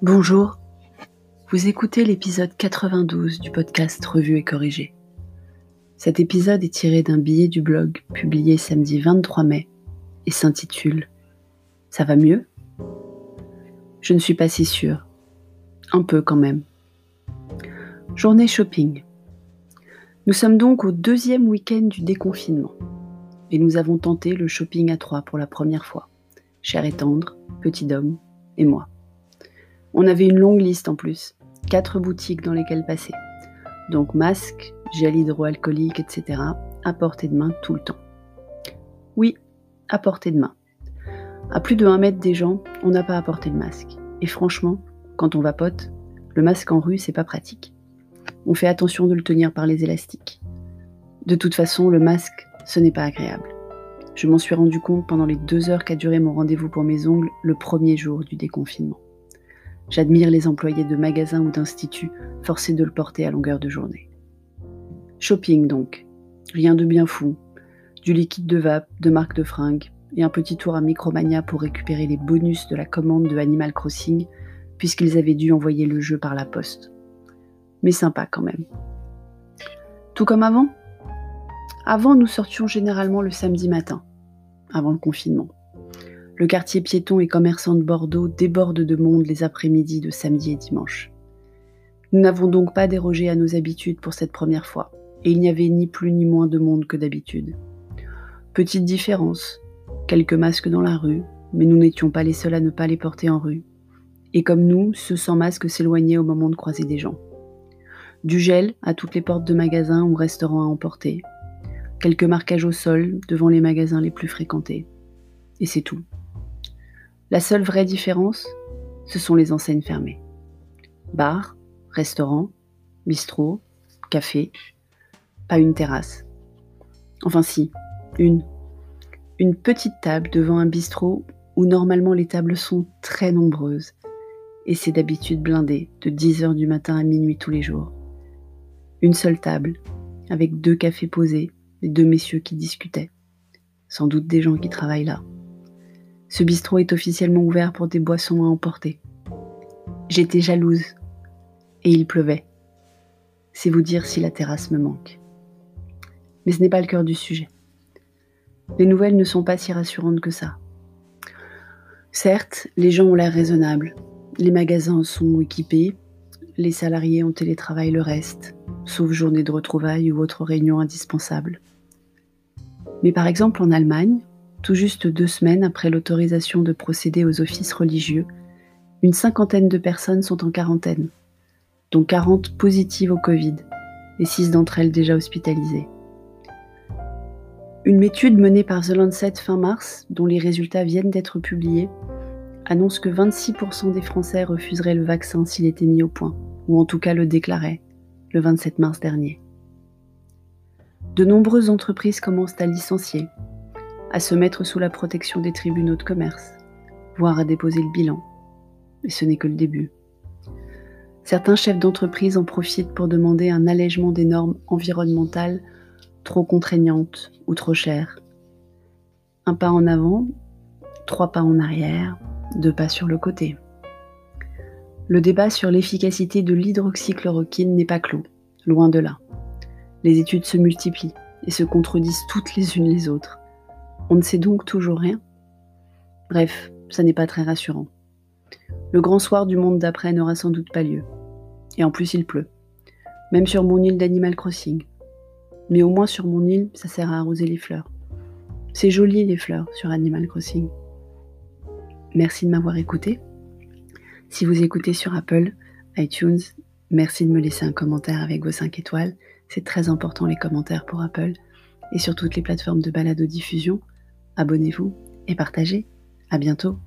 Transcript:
Bonjour, vous écoutez l'épisode 92 du podcast Revue et Corrigé. Cet épisode est tiré d'un billet du blog publié samedi 23 mai et s'intitule Ça va mieux? Je ne suis pas si sûre. Un peu quand même. Journée shopping. Nous sommes donc au deuxième week-end du déconfinement et nous avons tenté le shopping à trois pour la première fois. Cher et tendre, petit homme et moi. On avait une longue liste en plus, quatre boutiques dans lesquelles passer. Donc masque, gel hydroalcoolique, etc. à portée de main tout le temps. Oui, à portée de main. À plus de 1 mètre des gens, on n'a pas à porter le masque. Et franchement, quand on vapote, le masque en rue, c'est pas pratique. On fait attention de le tenir par les élastiques. De toute façon, le masque, ce n'est pas agréable. Je m'en suis rendu compte pendant les deux heures qu'a duré mon rendez-vous pour mes ongles le premier jour du déconfinement. J'admire les employés de magasins ou d'instituts forcés de le porter à longueur de journée. Shopping donc. Rien de bien fou. Du liquide de vape, de marque de fringues, et un petit tour à Micromania pour récupérer les bonus de la commande de Animal Crossing, puisqu'ils avaient dû envoyer le jeu par la poste. Mais sympa quand même. Tout comme avant? Avant, nous sortions généralement le samedi matin, avant le confinement. Le quartier piéton et commerçant de Bordeaux déborde de monde les après-midi de samedi et dimanche. Nous n'avons donc pas dérogé à nos habitudes pour cette première fois, et il n'y avait ni plus ni moins de monde que d'habitude. Petite différence, quelques masques dans la rue, mais nous n'étions pas les seuls à ne pas les porter en rue. Et comme nous, ceux sans masque s'éloignaient au moment de croiser des gens. Du gel à toutes les portes de magasins ou restaurants à emporter. Quelques marquages au sol devant les magasins les plus fréquentés. Et c'est tout. La seule vraie différence, ce sont les enseignes fermées. Bar, restaurant, bistrot, café, pas une terrasse. Enfin si, une. Une petite table devant un bistrot où normalement les tables sont très nombreuses. Et c'est d'habitude blindé de 10h du matin à minuit tous les jours. Une seule table, avec deux cafés posés et deux messieurs qui discutaient. Sans doute des gens qui travaillent là. Ce bistrot est officiellement ouvert pour des boissons à emporter. J'étais jalouse. Et il pleuvait. C'est vous dire si la terrasse me manque. Mais ce n'est pas le cœur du sujet. Les nouvelles ne sont pas si rassurantes que ça. Certes, les gens ont l'air raisonnables. Les magasins sont équipés. Les salariés ont télétravail le reste, sauf journée de retrouvailles ou autres réunions indispensables. Mais par exemple en Allemagne, tout juste deux semaines après l'autorisation de procéder aux offices religieux, une cinquantaine de personnes sont en quarantaine, dont 40 positives au Covid et 6 d'entre elles déjà hospitalisées. Une étude menée par The Lancet fin mars, dont les résultats viennent d'être publiés, annonce que 26% des Français refuseraient le vaccin s'il était mis au point, ou en tout cas le déclaraient, le 27 mars dernier. De nombreuses entreprises commencent à licencier, à se mettre sous la protection des tribunaux de commerce, voire à déposer le bilan. Et ce n'est que le début. Certains chefs d'entreprise en profitent pour demander un allègement des normes environnementales trop contraignantes ou trop chères. Un pas en avant, trois pas en arrière, deux pas sur le côté. Le débat sur l'efficacité de l'hydroxychloroquine n'est pas clos, loin de là. Les études se multiplient et se contredisent toutes les unes les autres. On ne sait donc toujours rien. Bref, ça n'est pas très rassurant. Le grand soir du monde d'après n'aura sans doute pas lieu. Et en plus, il pleut. Même sur mon île d'Animal Crossing. Mais au moins sur mon île, ça sert à arroser les fleurs. C'est joli les fleurs sur Animal Crossing. Merci de m'avoir écouté. Si vous écoutez sur Apple, iTunes, merci de me laisser un commentaire avec vos 5 étoiles. C'est très important les commentaires pour Apple. Et sur toutes les plateformes de balado-diffusion, abonnez-vous et partagez. À bientôt.